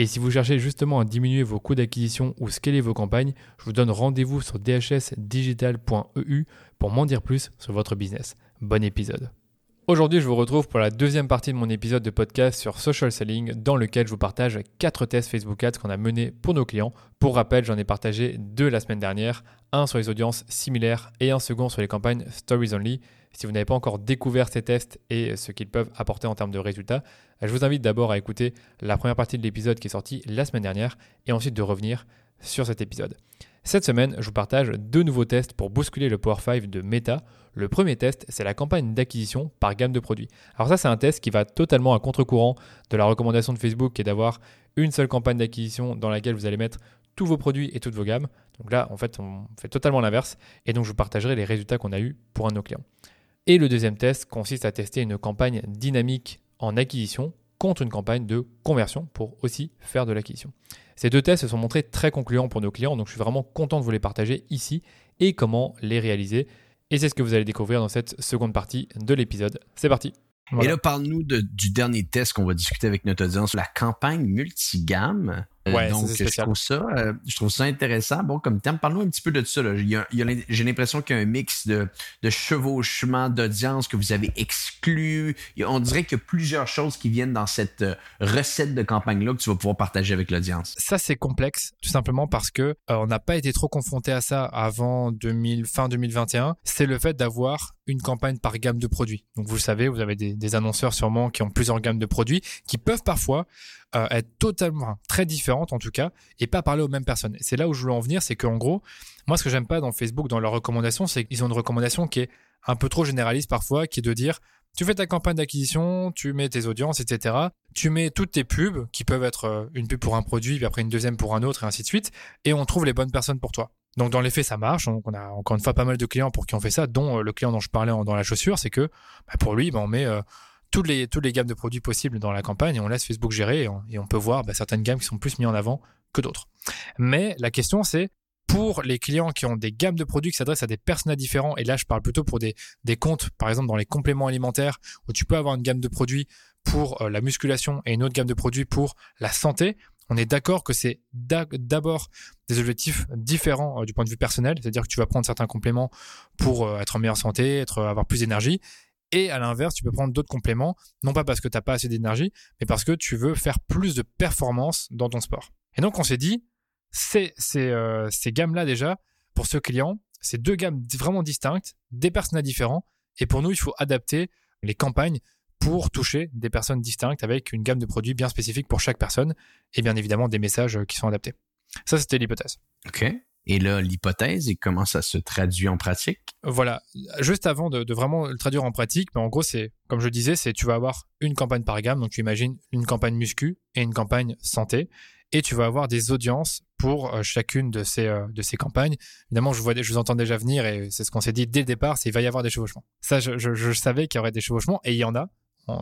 Et si vous cherchez justement à diminuer vos coûts d'acquisition ou scaler vos campagnes, je vous donne rendez-vous sur dhsdigital.eu pour m'en dire plus sur votre business. Bon épisode. Aujourd'hui, je vous retrouve pour la deuxième partie de mon épisode de podcast sur social selling dans lequel je vous partage quatre tests Facebook Ads qu'on a menés pour nos clients. Pour rappel, j'en ai partagé deux la semaine dernière, un sur les audiences similaires et un second sur les campagnes Stories Only. Si vous n'avez pas encore découvert ces tests et ce qu'ils peuvent apporter en termes de résultats, je vous invite d'abord à écouter la première partie de l'épisode qui est sorti la semaine dernière et ensuite de revenir sur cet épisode. Cette semaine, je vous partage deux nouveaux tests pour bousculer le Power 5 de Meta. Le premier test, c'est la campagne d'acquisition par gamme de produits. Alors ça, c'est un test qui va totalement à contre-courant de la recommandation de Facebook qui est d'avoir une seule campagne d'acquisition dans laquelle vous allez mettre tous vos produits et toutes vos gammes. Donc là, en fait, on fait totalement l'inverse. Et donc, je vous partagerai les résultats qu'on a eus pour un de nos clients. Et le deuxième test consiste à tester une campagne dynamique en acquisition contre une campagne de conversion pour aussi faire de l'acquisition. Ces deux tests se sont montrés très concluants pour nos clients, donc je suis vraiment content de vous les partager ici et comment les réaliser. Et c'est ce que vous allez découvrir dans cette seconde partie de l'épisode. C'est parti Et là, parle-nous du dernier test qu'on va discuter avec notre audience, la campagne multigamme. Euh, ouais, donc, je trouve ça, euh, je trouve ça intéressant. Bon, comme terme, parle-nous un petit peu de ça. J'ai l'impression qu'il y a un mix de, de chevauchement d'audience que vous avez exclu. On dirait qu'il y a plusieurs choses qui viennent dans cette euh, recette de campagne-là que tu vas pouvoir partager avec l'audience. Ça, c'est complexe, tout simplement parce que on n'a pas été trop confronté à ça avant 2000, fin 2021. C'est le fait d'avoir une campagne par gamme de produits. Donc, vous le savez, vous avez des, des annonceurs sûrement qui ont plusieurs gammes de produits qui peuvent parfois euh, être totalement très différentes en tout cas et pas parler aux mêmes personnes. C'est là où je voulais en venir, c'est qu'en gros, moi ce que j'aime pas dans Facebook, dans leurs recommandations, c'est qu'ils ont une recommandation qui est un peu trop généraliste parfois, qui est de dire tu fais ta campagne d'acquisition, tu mets tes audiences, etc. Tu mets toutes tes pubs, qui peuvent être euh, une pub pour un produit, puis après une deuxième pour un autre, et ainsi de suite, et on trouve les bonnes personnes pour toi. Donc dans les faits, ça marche. On a encore une fois pas mal de clients pour qui on fait ça, dont euh, le client dont je parlais dans la chaussure, c'est que bah, pour lui, bah, on met toutes les, toutes les gammes de produits possibles dans la campagne et on laisse Facebook gérer et on, peut voir bah, certaines gammes qui sont plus mises en avant que d'autres. Mais la question c'est pour les clients qui ont des gammes de produits qui s'adressent à des personnes différents, et là je parle plutôt pour des, des comptes, par exemple dans les compléments alimentaires, où tu peux avoir une gamme de produits pour euh, la musculation et une autre gamme de produits pour la santé, on est d'accord que c'est d'abord des objectifs différents euh, du point de vue personnel, c'est-à-dire que tu vas prendre certains compléments pour euh, être en meilleure santé, être, avoir plus d'énergie, et à l'inverse, tu peux prendre d'autres compléments, non pas parce que tu n'as pas assez d'énergie, mais parce que tu veux faire plus de performance dans ton sport. Et donc on s'est dit, ces, ces, euh, ces gammes-là déjà, pour ce client, c'est deux gammes vraiment distinctes, des personnages différents, et pour nous, il faut adapter les campagnes pour toucher des personnes distinctes avec une gamme de produits bien spécifique pour chaque personne, et bien évidemment des messages qui sont adaptés. Ça, c'était l'hypothèse. OK. Et là, l'hypothèse et comment ça se traduit en pratique? Voilà. Juste avant de, vraiment le traduire en pratique, mais en gros, c'est, comme je disais, c'est tu vas avoir une campagne par gamme. Donc, tu imagines une campagne muscu et une campagne santé. Et tu vas avoir des audiences pour euh, chacune de ces, euh, de ces campagnes. Évidemment, je, vois, je vous entends déjà venir et c'est ce qu'on s'est dit dès le départ, c'est qu'il va y avoir des chevauchements. Ça, je, je savais qu'il y aurait des chevauchements et il y en a.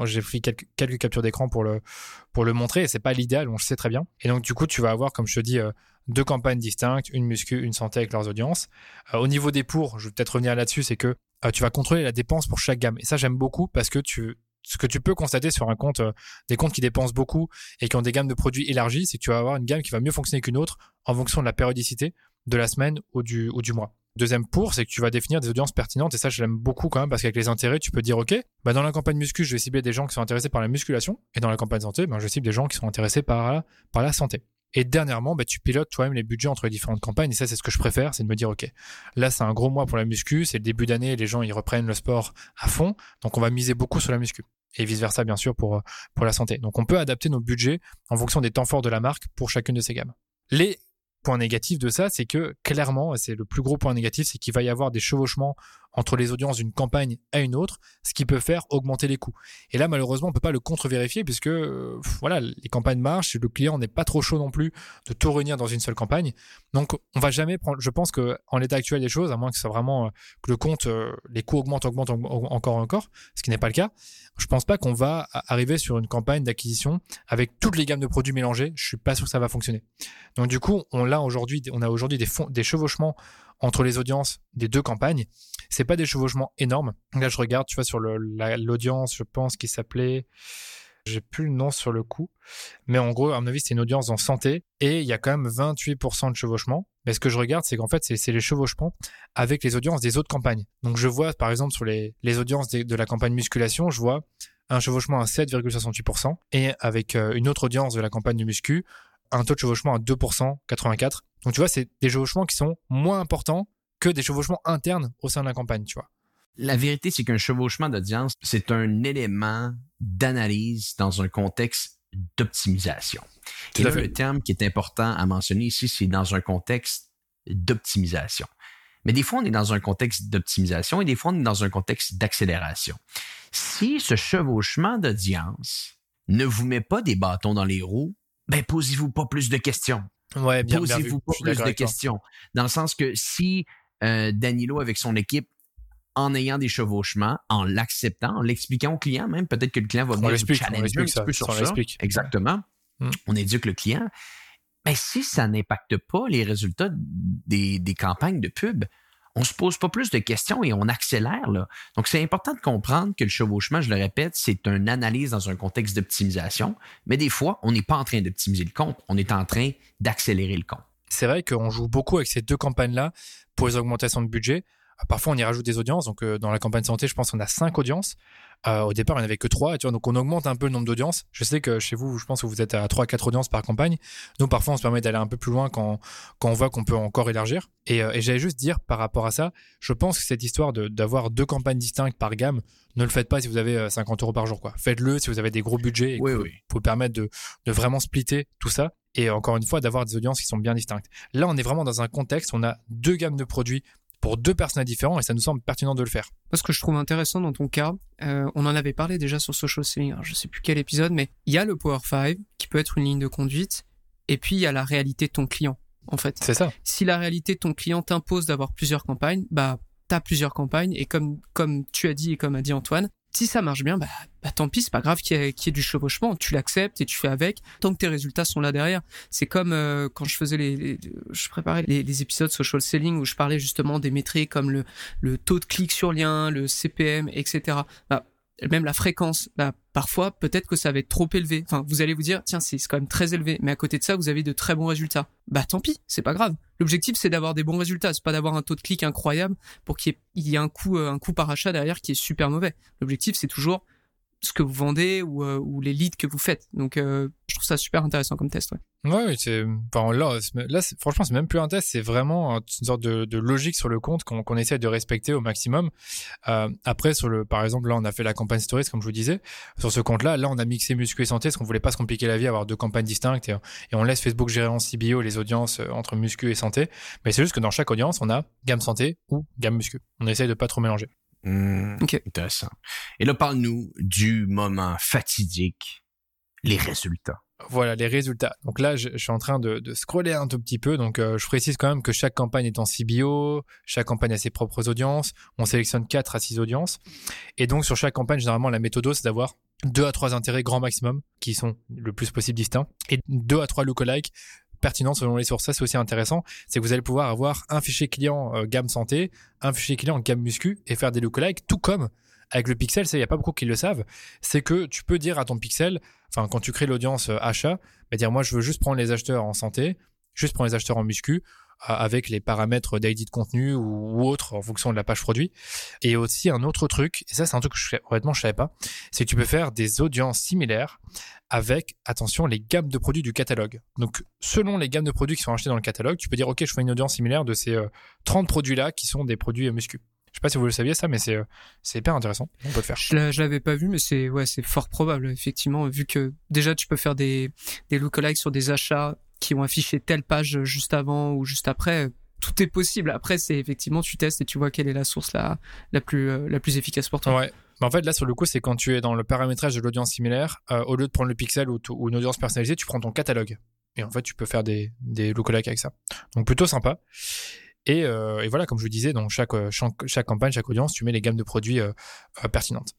J'ai pris quelques, captures d'écran pour le, montrer et c'est pas l'idéal, on le sait très bien. Et donc, du coup, tu vas avoir, comme je te dis, euh, deux campagnes distinctes, une muscu, une santé avec leurs audiences. Euh, au niveau des pour, je vais peut-être revenir là-dessus, c'est que euh, tu vas contrôler la dépense pour chaque gamme. Et ça, j'aime beaucoup parce que ce que tu peux constater sur un compte, des comptes qui dépensent beaucoup et qui ont des gammes de produits élargies, c'est que tu vas avoir une gamme qui va mieux fonctionner qu'une autre en fonction de la périodicité de la semaine ou du mois. Deuxième pour, c'est que tu vas définir des audiences pertinentes et ça, je l'aime beaucoup quand même parce qu'avec les intérêts, tu peux dire, OK, bah dans la campagne muscu, je vais cibler des gens qui sont intéressés par la musculation et dans la campagne santé, bah, je cible des gens qui sont intéressés par, par la santé. Et dernièrement, bah, tu pilotes toi-même les budgets entre les différentes campagnes. Et ça, c'est ce que je préfère, c'est de me dire, OK, là, c'est un gros mois pour la muscu, c'est le début d'année, les gens, ils reprennent le sport à fond. Donc, on va miser beaucoup sur la muscu. Et vice-versa, bien sûr, pour, pour la santé. Donc, on peut adapter nos budgets en fonction des temps forts de la marque pour chacune de ces gammes. Les point négatif de ça, c'est que clairement, c'est le plus gros point négatif, c'est qu'il va y avoir des chevauchements entre les audiences d'une campagne à une autre, ce qui peut faire augmenter les coûts. Et là, malheureusement, on peut pas le contre-vérifier puisque euh, voilà, les campagnes marchent, le client n'est pas trop chaud non plus de tout réunir dans une seule campagne. Donc, on va jamais prendre. Je pense que en l'état actuel des choses, à moins que ça vraiment euh, que le compte, euh, les coûts augmentent, augmentent, encore, encore, ce qui n'est pas le cas. Je pense pas qu'on va arriver sur une campagne d'acquisition avec toutes les gammes de produits mélangées. Je suis pas sûr que ça va fonctionner. Donc, du coup, on l'a aujourd'hui, on a aujourd'hui des chevauchements entre les audiences des deux campagnes. C'est pas des chevauchements énormes. Là, je regarde, tu vois, sur l'audience, je pense qu'il s'appelait, j'ai plus le nom sur le coup, mais en gros, à mon avis, c'est une audience en santé et il y a quand même 28% de chevauchement. Mais ce que je regarde, c'est qu'en fait, c'est les chevauchements avec les audiences des autres campagnes. Donc, je vois, par exemple, sur les, les audiences de, la campagne musculation, je vois un chevauchement à 7,68% et avec euh, une autre audience de la campagne du muscu, un taux de chevauchement à 2%, 84. Donc tu vois, c'est des chevauchements qui sont moins importants que des chevauchements internes au sein de la campagne, tu vois. La vérité, c'est qu'un chevauchement d'audience, c'est un élément d'analyse dans un contexte d'optimisation. Et là, le terme qui est important à mentionner ici, c'est dans un contexte d'optimisation. Mais des fois, on est dans un contexte d'optimisation et des fois, on est dans un contexte d'accélération. Si ce chevauchement d'audience ne vous met pas des bâtons dans les roues, ben posez-vous pas plus de questions. Ouais, posez-vous pas plus de questions. Dans le sens que si euh, Danilo avec son équipe en ayant des chevauchements, en l'acceptant, en l'expliquant au client même, peut-être que le client va venir challenger un petit peu sur ça. Exactement. Hmm. On éduque le client. Mais si ça n'impacte pas les résultats des, des campagnes de pub, on se pose pas plus de questions et on accélère. Donc, c'est important de comprendre que le chevauchement, je le répète, c'est une analyse dans un contexte d'optimisation. Mais des fois, on n'est pas en train d'optimiser le compte, on est en train d'accélérer le compte. C'est vrai qu'on joue beaucoup avec ces deux campagnes-là pour les augmentations de budget. Parfois, on y rajoute des audiences. Donc, euh, dans la campagne santé, je pense qu'on a cinq audiences. Euh, au départ, il n'y en avait que trois. Tu vois, donc, on augmente un peu le nombre d'audiences. Je sais que chez vous, je pense que vous êtes à trois, quatre audiences par campagne. Nous, parfois, on se permet d'aller un peu plus loin quand, quand on voit qu'on peut encore élargir. Et, euh, et j'allais juste dire par rapport à ça, je pense que cette histoire d'avoir deux campagnes distinctes par gamme, ne le faites pas si vous avez 50 euros par jour. quoi. Faites-le si vous avez des gros budgets et oui, que oui. vous permettre de, de vraiment splitter tout ça et encore une fois d'avoir des audiences qui sont bien distinctes. Là, on est vraiment dans un contexte, on a deux gammes de produits pour deux personnages différents et ça nous semble pertinent de le faire. Ce que je trouve intéressant dans ton cas, euh, on en avait parlé déjà sur Social Selling, alors je sais plus quel épisode, mais il y a le Power 5 qui peut être une ligne de conduite et puis il y a la réalité de ton client. En fait, c'est ça. Si la réalité de ton client t'impose d'avoir plusieurs campagnes, bah t'as plusieurs campagnes et comme comme tu as dit et comme a dit Antoine, si ça marche bien, bah, bah tant pis, c'est pas grave qu'il y, ait du chevauchement, tu l'acceptes et tu fais avec, tant que tes résultats sont là derrière. C'est comme euh, quand je faisais les, je préparais les, les, épisodes social selling où je parlais justement des métriques comme le, le taux de clic sur lien, le CPM, etc. même la fréquence, bah, parfois peut-être que ça va être trop élevé. Enfin, vous allez vous dire, tiens, c'est quand même très élevé, mais à côté de ça, vous avez de très bons résultats. Bah tant pis, c'est pas grave. L'objectif, c'est d'avoir des bons résultats, c'est pas d'avoir un taux de clic incroyable pour qu'il y ait un coût, euh, un coût par achat derrière qui est super mauvais. L'objectif, c'est toujours ce que vous vendez ou, euh, ou les leads que vous faites. Donc, euh, je trouve ça super intéressant comme test. Ouais. Ouais, c'est, enfin, là, là franchement, c'est même plus un test, c'est vraiment une sorte de, de logique sur le compte qu'on qu'on essaie de respecter au maximum. Euh, après, sur le, par exemple, là, on a fait la campagne stories, comme je vous disais. Sur ce compte-là, là, on a mixé muscu et santé, parce qu'on voulait pas se compliquer la vie, avoir deux campagnes distinctes, et, et on laisse Facebook gérer en CBO les audiences euh, entre muscu et santé. Mais c'est juste que dans chaque audience, on a gamme santé ou gamme muscu. On essaie de pas trop mélanger. Mmh, Intéressant. Et là, parle-nous du moment fatidique, les résultats. Voilà les résultats. Donc là, je, je suis en train de, de, scroller un tout petit peu. Donc euh, je précise quand même que chaque campagne est en CBO, chaque campagne a ses propres audiences. On sélectionne 4 à 6 audiences. Et donc sur chaque campagne, généralement, la méthode, c'est d'avoir 2 à 3 intérêts grand maximum qui sont le plus possible distincts et 2 à 3 lookalike pertinent selon les sources. Ça, c'est aussi intéressant. C'est que vous allez pouvoir avoir un fichier client euh, gamme santé, un fichier client gamme muscu et faire des lookalikes, tout comme avec le pixel, il n'y a pas beaucoup qui le savent, c'est que tu peux dire à ton pixel, enfin quand tu crées l'audience euh, achat, bah dire moi je veux juste prendre les acheteurs en santé, juste prendre les acheteurs en muscu, avec les paramètres d'ID de contenu ou, autre en fonction de la page produit. Et aussi un autre truc, et ça c'est un truc que je, honnêtement je savais pas, c'est que tu peux faire des audiences similaires avec, attention, les gammes de produits du catalogue. Donc selon les gammes de produits qui sont achetés dans le catalogue, tu peux dire ok je fais une audience similaire de ces 30 produits-là qui sont des produits muscu. Je sais pas si vous le saviez ça, mais c'est c'est hyper intéressant. On peut le faire. Je l'avais pas vu, mais c'est ouais, c'est fort probable effectivement, vu que déjà tu peux faire des des lookalikes sur des achats qui ont affiché telle page juste avant ou juste après. Tout est possible. Après, c'est effectivement, tu testes et tu vois quelle est la source la, la, plus, euh, la plus efficace pour toi. Ouais. Mais en fait, là, sur le coup, c'est quand tu es dans le paramétrage de l'audience similaire, euh, au lieu de prendre le pixel ou, une audience personnalisée, tu prends ton catalogue. Et en fait, tu peux faire des, des lookalikes avec ça. Donc, plutôt sympa. Et, euh, et, voilà, comme je vous disais, dans chaque, chaque, campagne, chaque audience, tu mets les gammes de produits euh, euh, pertinentes.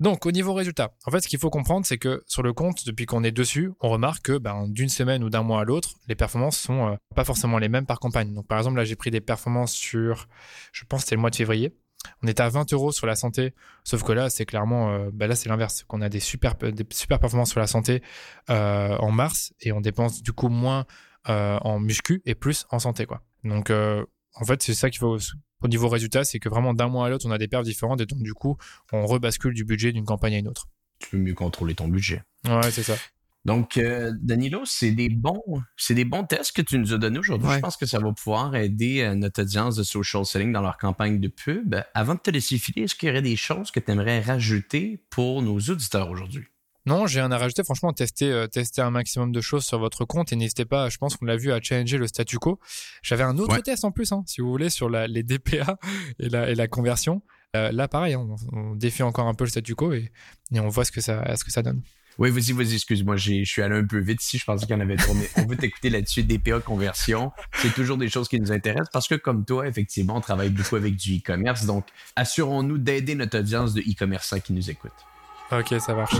Donc, au niveau résultat, en fait, ce qu'il faut comprendre, c'est que sur le compte, depuis qu'on est dessus, on remarque que ben, d'une semaine ou d'un mois à l'autre, les performances sont euh, pas forcément les mêmes par campagne. Donc, par exemple, là, j'ai pris des performances sur, je pense, c'était le mois de février. On était à 20 euros sur la santé, sauf que là, c'est clairement, euh, ben là, c'est l'inverse, qu'on a des super, performances sur la santé euh, en mars et on dépense du coup moins en muscu et plus en santé, quoi. Donc, en fait, c'est ça qu'il faut au niveau résultat, c'est que vraiment d'un mois à l'autre, on a des perfs différentes et donc du coup, on rebascule du budget d'une campagne à une autre. Tu peux mieux contrôler ton budget. Ouais, c'est ça. Donc, euh, Danilo, c'est des bons, c'est des bons tests que tu nous as donnés aujourd'hui. Je pense que ça va pouvoir aider euh, notre audience de social selling dans leur campagne de pub. Avant de te laisser filer, est-ce qu'il y aurait des choses que tu aimerais rajouter pour nos auditeurs aujourd'hui? Non, j'ai rien à rajouter. Franchement, testez, euh, testez un maximum de choses sur votre compte et n'hésitez pas, je pense qu'on l'a vu, à challenger le statu quo. J'avais un autre test en plus, hein, si vous voulez, sur la, les DPA et la, et la conversion. Euh, là, pareil, hein, on, défie encore un peu le statu quo et, et on voit ce que ça, ce que ça donne. Oui, vas-y, vas-y, excuse-moi, je suis allé un peu vite ici, je pensais qu'il y en avait tourné. On veut t'écouter là-dessus, DPA conversion. C'est toujours des choses qui nous intéressent parce que comme toi, effectivement, on travaille beaucoup avec du e-commerce. Donc, assurons-nous d'aider notre audience de e-commerçants qui nous écoute. Ok, ça marche.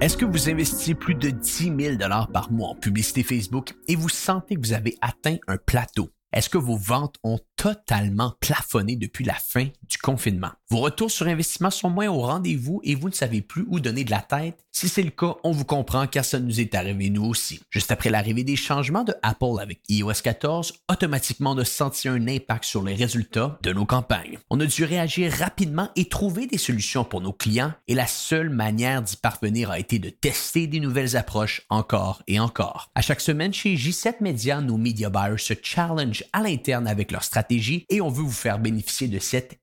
Est-ce que vous investissez plus de 10 000 par mois en publicité Facebook et vous sentez que vous avez atteint un plateau? Est-ce que vos ventes ont totalement plafonné depuis la fin du confinement? Vos retours sur investissement sont moins au rendez-vous et vous ne savez plus où donner de la tête? Si c'est le cas, on vous comprend car ça nous est arrivé nous aussi. Juste après l'arrivée des changements de Apple avec iOS 14, automatiquement on a senti un impact sur les résultats de nos campagnes. On a dû réagir rapidement et trouver des solutions pour nos clients et la seule manière d'y parvenir a été de tester des nouvelles approches encore et encore. À chaque semaine chez J7 Media, nos media buyers se challenge à l'interne avec leur stratégie et on veut vous faire bénéficier de cette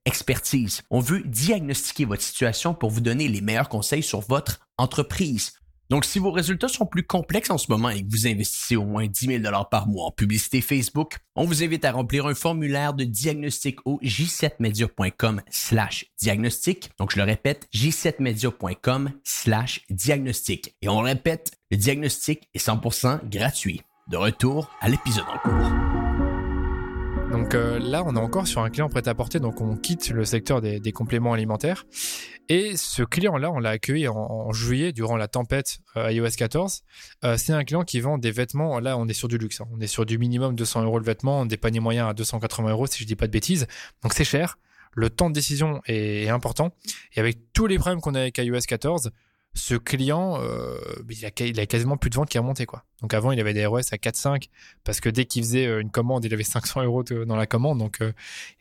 On veut diagnostiquer votre situation pour vous donner les meilleurs conseils sur votre entreprise. Donc, si vos résultats sont plus complexes en ce moment et que vous investissez au moins 10 000 par mois en publicité Facebook, on vous invite à remplir un formulaire de diagnostic au j7media.com slash diagnostic. Donc, je le répète, j7media.com slash diagnostic. Et on répète, le diagnostic est 100% gratuit. De retour à l'épisode en cours. Donc euh, là, on est encore sur un client prêt-à-porter, donc on quitte le secteur des, compléments alimentaires. Et ce client-là, on l'a accueilli en, juillet durant la tempête euh, iOS 14. Euh, c'est un client qui vend des vêtements. Là, on est sur du luxe. Hein. On est sur du minimum 200 euros le vêtement, des paniers moyens à 280 euros, si je dis pas de bêtises. Donc c'est cher. Le temps de décision est important. Et avec tous les problèmes qu'on a avec iOS 14, ce client, euh, il, a, quasiment plus de ventes qui a monté. Quoi. Donc avant, il avait des ROS à 4-5 parce que dès qu'il faisait euh, une commande, il avait 500 euros dans la commande. Donc euh,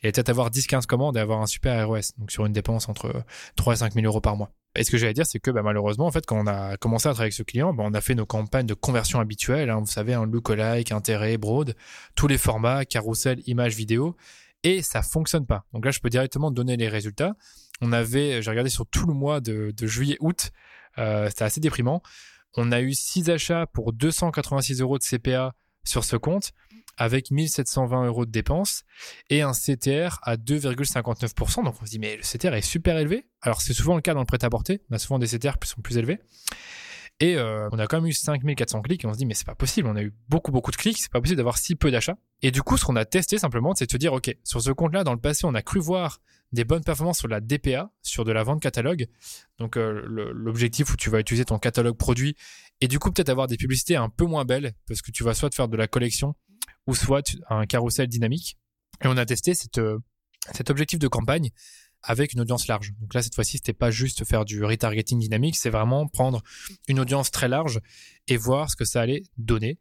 il allait peut-être avoir 10-15 commandes et avoir un super ROS. Donc sur une dépense entre 3 et 5 000 euros par mois. Et ce que j'allais dire, c'est que bah, malheureusement, en fait, quand on a commencé à travailler avec ce client, bah, on a fait nos campagnes de conversion habituelles. Hein, vous savez, un lookalike, intérêt, broad, tous les formats, carousel, image, vidéo. Et ça fonctionne pas. Donc là, je peux directement donner les résultats. On avait, j'ai regardé sur tout le mois de, juillet-août, euh, c'était assez déprimant. On a eu 6 achats pour 286 euros de CPA sur ce compte avec 1720 euros de dépenses et un CTR à 2,59%. Donc on se dit mais le CTR est super élevé. Alors c'est souvent le cas dans le prêt-à-porter. On a souvent des CTR qui sont plus élevés. Et euh, on a quand même eu 5400 clics et on se dit mais c'est pas possible, on a eu beaucoup beaucoup de clics, c'est pas possible d'avoir si peu d'achats. Et du coup ce qu'on a testé simplement c'est de se dire ok sur ce compte là dans le passé on a cru voir des bonnes performances sur la DPA, sur de la vente catalogue. Donc euh, l'objectif où tu vas utiliser ton catalogue produit et du coup peut-être avoir des publicités un peu moins belles parce que tu vas soit faire de la collection ou soit un carrousel dynamique. Et on a testé cette, euh, cet objectif de campagne avec une audience large. Donc là, cette fois-ci, c'était pas juste faire du retargeting dynamique, c'est vraiment prendre une audience très large et voir ce que ça allait donner.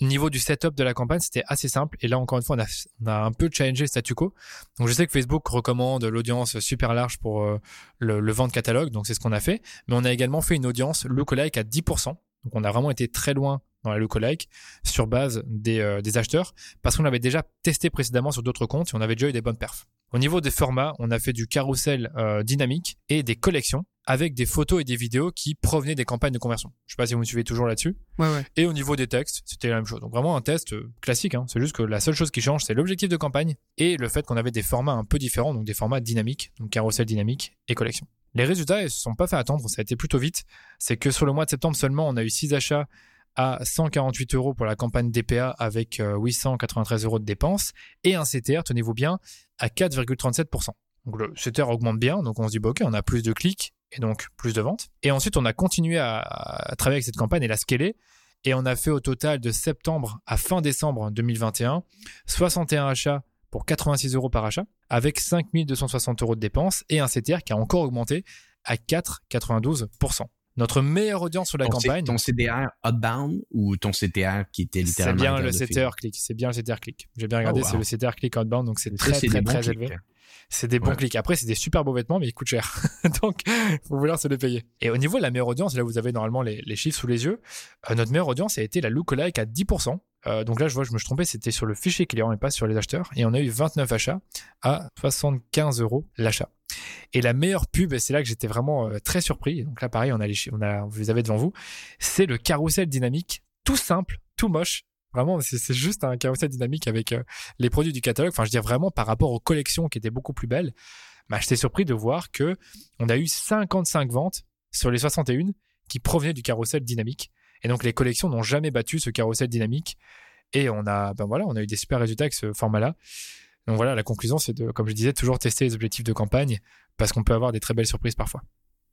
Niveau du setup de la campagne, c'était assez simple. Et là, encore une fois, on a, un peu challengé le statu quo. Donc, je sais que Facebook recommande l'audience super large pour euh, le, le vente catalogue. Donc, c'est ce qu'on a fait. Mais on a également fait une audience lookalike à 10%. Donc, on a vraiment été très loin dans la lookalike sur base des, euh, des acheteurs parce qu'on avait déjà testé précédemment sur d'autres comptes et on avait déjà eu des bonnes perfs. Au niveau des formats, on a fait du carrousel euh, dynamique et des collections avec des photos et des vidéos qui provenaient des campagnes de conversion. Je sais pas si vous me suivez toujours là-dessus. Ouais, ouais. Et au niveau des textes, c'était la même chose. Donc vraiment un test euh, classique. Hein. C'est juste que la seule chose qui change, c'est l'objectif de campagne et le fait qu'on avait des formats un peu différents, donc des formats dynamiques, donc carrousel dynamique et collection. Les résultats, ils se sont pas fait attendre, ça a été plutôt vite. C'est que sur le mois de septembre seulement, on a eu 6 achats à 148 euros pour la campagne DPA avec euh, 893 euros de dépenses et un CTR, tenez-vous bien, à 4,37%. Donc le CTR augmente bien, donc on se dit, bah, ok, on a plus de clics et donc plus de ventes. Et ensuite, on a continué à travailler avec cette campagne et la scaler. Et on a fait au total de septembre à fin décembre 2021 61 achats pour 86 euros par achat, avec 5260 euros de dépenses et un CTR qui a encore augmenté à 4,92%. Notre meilleure audience sur la ton, campagne, ton CDR outbound ou ton CTR qui était c'est littéralement. bien à le CTR click. C'est bien le CTR click. J'ai bien regardé, Oh, wow. c'est le CTR click outbound, donc c'est très c'est très très clics. élevé. C'est des bons Ouais. clics. Après, c'est des super beaux vêtements, mais ils coûtent cher. Donc, faut vouloir se les payer. Et au niveau de la meilleure audience, là, vous avez normalement les, les chiffres sous les yeux. Euh, notre meilleure audience a été la lookalike à 10%. Euh, donc là, je vois, je me suis trompé, c'était sur le fichier client et pas sur les acheteurs. Et on a eu 29 achats à 75 euros l'achat. Et la meilleure pub, et c'est là que j'étais vraiment euh, très surpris. Donc là, pareil, on a les, on a, vous les avez devant vous. C'est le carrousel dynamique, tout simple, tout moche. Vraiment, c'est c'est juste un carrousel dynamique avec euh, les produits du catalogue. Enfin, je veux dire vraiment par rapport aux collections qui étaient beaucoup plus belles. Bah, j'étais surpris de voir que on a eu 55 ventes sur les 61 qui provenaient du carrousel dynamique. Et donc les collections n'ont jamais battu ce carrousel dynamique. Et on a, ben voilà, on a eu des super résultats avec ce format-là. Donc voilà, la conclusion, c'est de, comme je disais, toujours tester les objectifs de campagne parce qu'on peut avoir des très belles surprises parfois.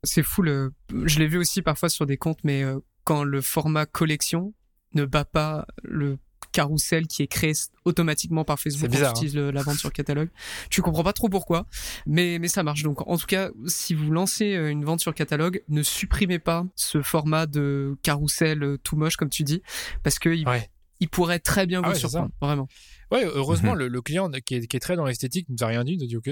C'est fou. Le... Je l'ai vu aussi parfois sur des comptes, mais euh, quand le format collection ne bat pas le carrousel qui est créé automatiquement par Facebook quand tu utilises le- la vente sur catalogue. Tu comprends pas trop pourquoi, mais mais ça marche. Donc en tout cas, si vous lancez euh, une vente sur catalogue, ne supprimez pas ce format de carrousel euh, tout moche comme tu dis, parce que il, Ouais. Il pourrait très bien Ah vous ouais, c'est ça. surprendre, vraiment. Ouais, heureusement, Mhm. le, le client qui est, qui est très dans l'esthétique nous a rien dit. Il nous a dit, OK,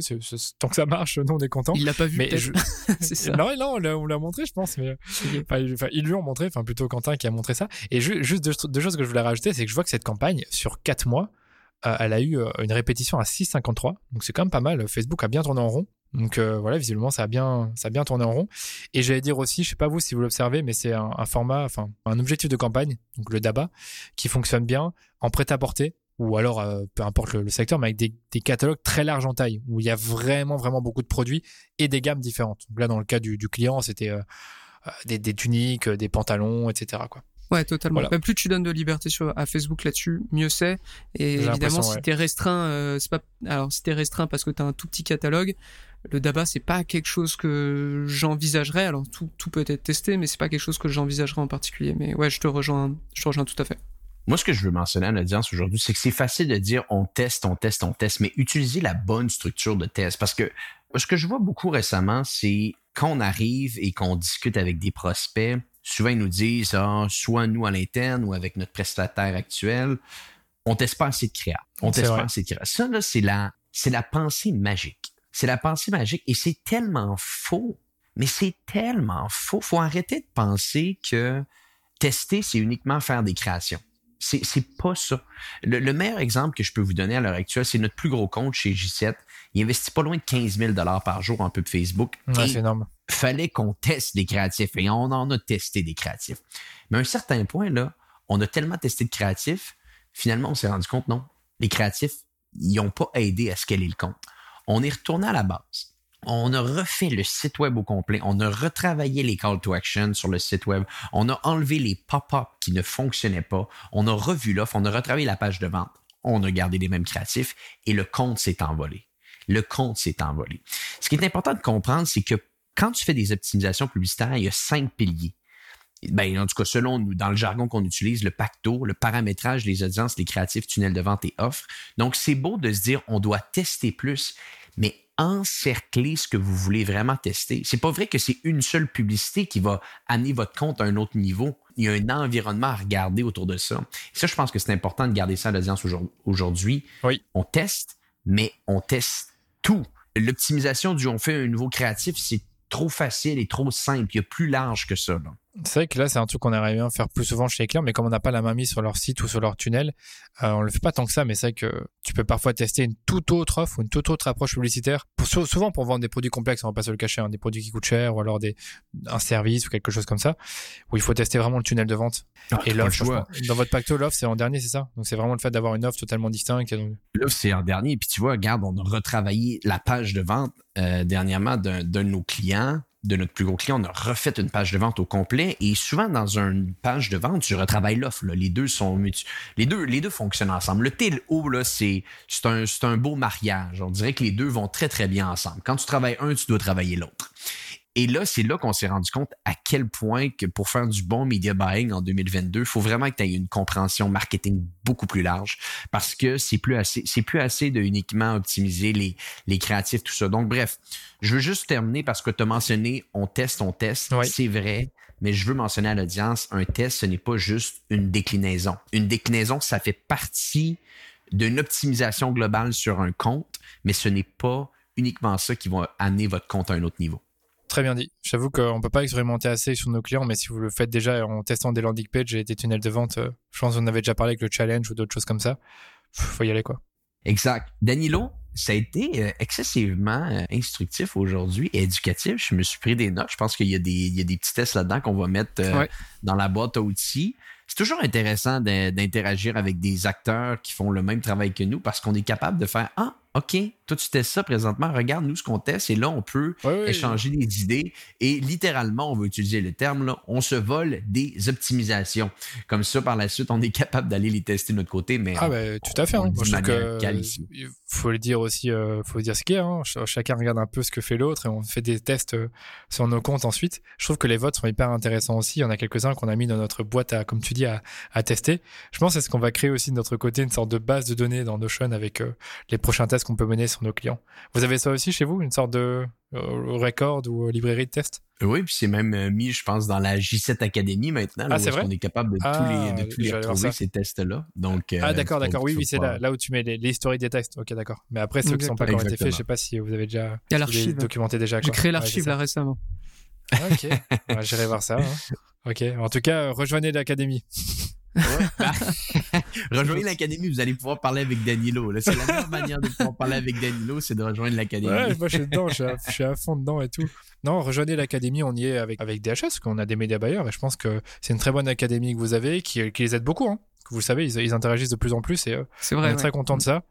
tant que ça marche, nous, on est content. Il l'a pas vu Mais je- ça. Non, non, on l'a- on l'a montré, je pense. Mais. Enfin, ils, enfin, ils lui ont montré, enfin plutôt Quentin qui a montré ça. Et ju- juste deux, deux choses que je voulais rajouter, c'est que je vois que cette campagne, sur quatre mois, euh, elle a eu euh, une répétition à 6,53. Donc c'est quand même pas mal. Facebook a bien tourné en rond. Donc euh, voilà, visiblement ça a bien, ça a bien tourné en rond. Et j'allais dire aussi, je sais pas vous si vous l'observez, mais c'est un, un format, enfin un objectif de campagne, donc le DABA, qui fonctionne bien en prêt-à-porter ou alors euh, peu importe le, le secteur, mais avec des, des catalogues très larges en taille, où il y a vraiment vraiment beaucoup de produits et des gammes différentes. Donc là, dans le cas du, du client, c'était euh, euh, des, des tuniques, euh, des pantalons, etc. Quoi. Ouais, totalement. Voilà. Bah, plus tu donnes de liberté sur, à Facebook là-dessus, mieux c'est. Et évidemment, si ouais. t'es restreint, euh, c'est pas, alors si t'es restreint parce que t'as un tout petit catalogue, le DABA c'est pas quelque chose que j'envisagerais. Alors tout, tout peut être testé, mais c'est pas quelque chose que j'envisagerais en particulier. Mais ouais, je te rejoins, je te rejoins tout à fait. Moi, ce que je veux mentionner à l'audience aujourd'hui, c'est que c'est facile de dire on teste, on teste, on teste, mais utiliser la bonne structure de test. Parce que ce que je vois beaucoup récemment, c'est quand on arrive et qu'on discute avec des prospects, souvent ils nous disent, ah, soit nous à l'interne ou avec notre prestataire actuel, on teste pas assez de créa. On teste vrai. pas assez de créa. Ça, là, c'est la, c'est la pensée magique. C'est la pensée magique et c'est tellement faux. Mais c'est tellement faux. Faut arrêter de penser que tester, c'est uniquement faire des créations. C'est, pas ça. Le, le meilleur exemple que je peux vous donner à l'heure actuelle, c'est notre plus gros compte chez J7. Il investit pas loin de 15 000 par jour en pub Facebook. Ouais, c'est énorme. fallait qu'on teste des créatifs et on en a testé des créatifs. Mais à un certain point, là, on a tellement testé de créatifs, finalement, on s'est rendu compte, non, les créatifs, ils n'ont pas aidé à scaler le compte. On est retourné à la base. On a refait le site web au complet. On a retravaillé les call to action sur le site web. On a enlevé les pop-up qui ne fonctionnaient pas. On a revu l'offre. On a retravaillé la page de vente. On a gardé les mêmes créatifs et le compte s'est envolé. Le compte s'est envolé. Ce qui est important de comprendre, c'est que quand tu fais des optimisations publicitaires, il y a cinq piliers. Ben, en tout cas, selon nous, dans le jargon qu'on utilise, le pacto, le paramétrage, les audiences, les créatifs, tunnels de vente et offres. Donc, c'est beau de se dire, on doit tester plus, mais encercler ce que vous voulez vraiment tester. C'est pas vrai que c'est une seule publicité qui va amener votre compte à un autre niveau. Il y a un environnement à regarder autour de ça. Et ça, je pense que c'est important de garder ça à l'audience aujourd'hui. Oui. On teste, mais on teste tout. L'optimisation du on fait un nouveau créatif, c'est trop facile et trop simple. Il y a plus large que ça. Là. C'est vrai que là, c'est un truc qu'on aimerait bien faire plus souvent chez les clients, mais comme on n'a pas la main mise sur leur site ou sur leur tunnel, euh, on le fait pas tant que ça, mais c'est vrai que tu peux parfois tester une toute autre offre ou une toute autre approche publicitaire, pour, souvent pour vendre des produits complexes, on va pas se le cacher, hein, des produits qui coûtent cher ou alors des, un service ou quelque chose comme ça, où il faut tester vraiment le tunnel de vente. Ah, et l'offre, dans votre pacto, l'offre, c'est en dernier, c'est ça? Donc c'est vraiment le fait d'avoir une offre totalement distincte. Donc... L'offre, c'est en dernier. Et puis tu vois, regarde, on a retravaillé la page de vente euh, dernièrement d'un de nos clients de notre plus gros client, on a refait une page de vente au complet et souvent dans une page de vente, je retravaille l'offre. Les deux sont les deux, les deux fonctionnent ensemble. Le TLO, là, c'est, un, c'est un beau mariage. On dirait que les deux vont très, très bien ensemble. Quand tu travailles un, tu dois travailler l'autre. Et là, c'est là qu'on s'est rendu compte à quel point que pour faire du bon media buying en 2022, il faut vraiment que tu aies une compréhension marketing beaucoup plus large parce que c'est plus assez, c'est plus assez de uniquement optimiser les, les créatifs, tout ça. Donc, bref, je veux juste terminer parce que tu as mentionné on teste, on teste. C'est vrai. Mais je veux mentionner à l'audience, un test, ce n'est pas juste une déclinaison. Une déclinaison, ça fait partie d'une optimisation globale sur un compte, mais ce n'est pas uniquement ça qui va amener votre compte à un autre niveau. Très bien dit. J'avoue qu'on ne peut pas expérimenter assez sur nos clients, mais si vous le faites déjà en testant des landing pages et des tunnels de vente, euh, je pense qu'on avait déjà parlé avec le challenge ou d'autres choses comme ça. Faut y aller, quoi. Exact. Danilo, ça a été euh, excessivement euh, instructif aujourd'hui et éducatif. Je me suis pris des notes. Je pense qu'il y, a des petits tests là-dedans qu'on va mettre dans la boîte à outils. C'est toujours intéressant d'interagir avec des acteurs qui font le même travail que nous parce qu'on est capable de faire Ah, OK, toi, tu testes ça présentement, regarde nous ce qu'on teste et là, on peut échanger des idées et littéralement, on va utiliser le terme, là, on se vole des optimisations. Comme ça, par la suite, on est capable d'aller les tester de notre côté. Mais ah, ben, tout à fait. Hein. il faut le dire aussi, euh, faut dire ce qu'il y a. Hein. Chacun regarde un peu ce que fait l'autre et on fait des tests euh, sur nos comptes ensuite. Je trouve que les votes sont hyper intéressants aussi. Il y en a quelques-uns qu'on a mis dans notre boîte à, comme tu dis, à, à tester. Je pense que c'est ce qu'on va créer aussi de notre côté, une sorte de base de données dans Notion avec euh, les prochains tests qu'on peut mener nos clients. Vous avez ça aussi chez vous, une sorte de record ou euh, librairie de test Oui, puis c'est même euh, mis, je pense, dans la J7 Academy maintenant. Ah, c'est vrai? On est capable de tous les, de ah, tous les retrouver, ces tests-là. Donc, ah, d'accord, d'accord. Oui, oui, c'est là, là où tu mets les, historiques des textes. Ok, d'accord. Mais après, ceux qui sont pas encore été faits, je sais pas si vous avez déjà documenté déjà. J'ai créé l'archive là récemment. Ah, ok, j'irai voir ça. Hein. Ok, en tout cas, rejoignez l'académie. rejoignez l'académie, vous allez pouvoir parler avec Danilo. C'est la meilleure manière de pouvoir parler avec Danilo, c'est de rejoindre l'académie. Ouais, moi je suis dedans, je suis, à, fond dedans et tout. Non, rejoignez l'académie, on y est avec, avec DHS, qu'on a des médias bailleurs et je pense que c'est une très bonne académie que vous avez qui, qui les aide beaucoup. Hein. Vous le savez, ils, interagissent de plus en plus et euh, vrai, on est très content de ça.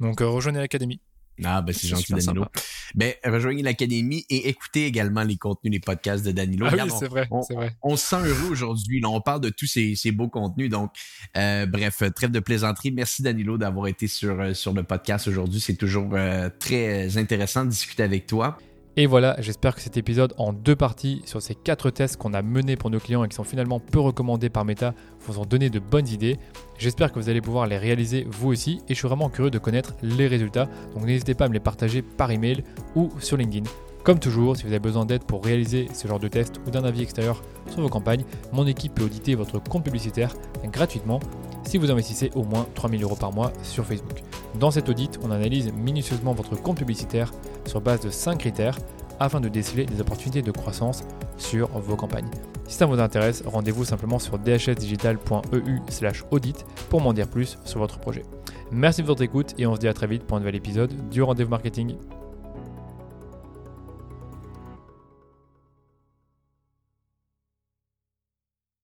Donc euh, rejoignez l'académie. Ah, ben c'est gentil, Danilo. Ben, rejoignez l'Académie et écoutez également les contenus, les podcasts de Danilo. Ah oui, c'est vrai, c'est vrai. On se sent heureux aujourd'hui. On parle de tous ces, ces beaux contenus. Donc, euh, bref, trêve de plaisanterie. Merci, Danilo, d'avoir été sur, euh, sur le podcast aujourd'hui. C'est toujours euh, très intéressant de discuter avec toi. Et voilà, j'espère que cet épisode en deux parties sur ces quatre tests qu'on a menés pour nos clients et qui sont finalement peu recommandés par Meta vous ont donné de bonnes idées. J'espère que vous allez pouvoir les réaliser vous aussi et je suis vraiment curieux de connaître les résultats. Donc n'hésitez pas à me les partager par email ou sur LinkedIn. Comme toujours, si vous avez besoin d'aide pour réaliser ce genre de test ou d'un avis extérieur sur vos campagnes, mon équipe peut auditer votre compte publicitaire gratuitement si vous investissez au moins 3000 euros par mois sur Facebook. Dans cet audit, on analyse minutieusement votre compte publicitaire sur base de 5 critères afin de déceler des opportunités de croissance sur vos campagnes. Si ça vous intéresse, rendez-vous simplement sur dhsdigital.eu/audit pour m'en dire plus sur votre projet. Merci de votre écoute et on se dit à très vite pour un nouvel épisode du rendez-vous marketing.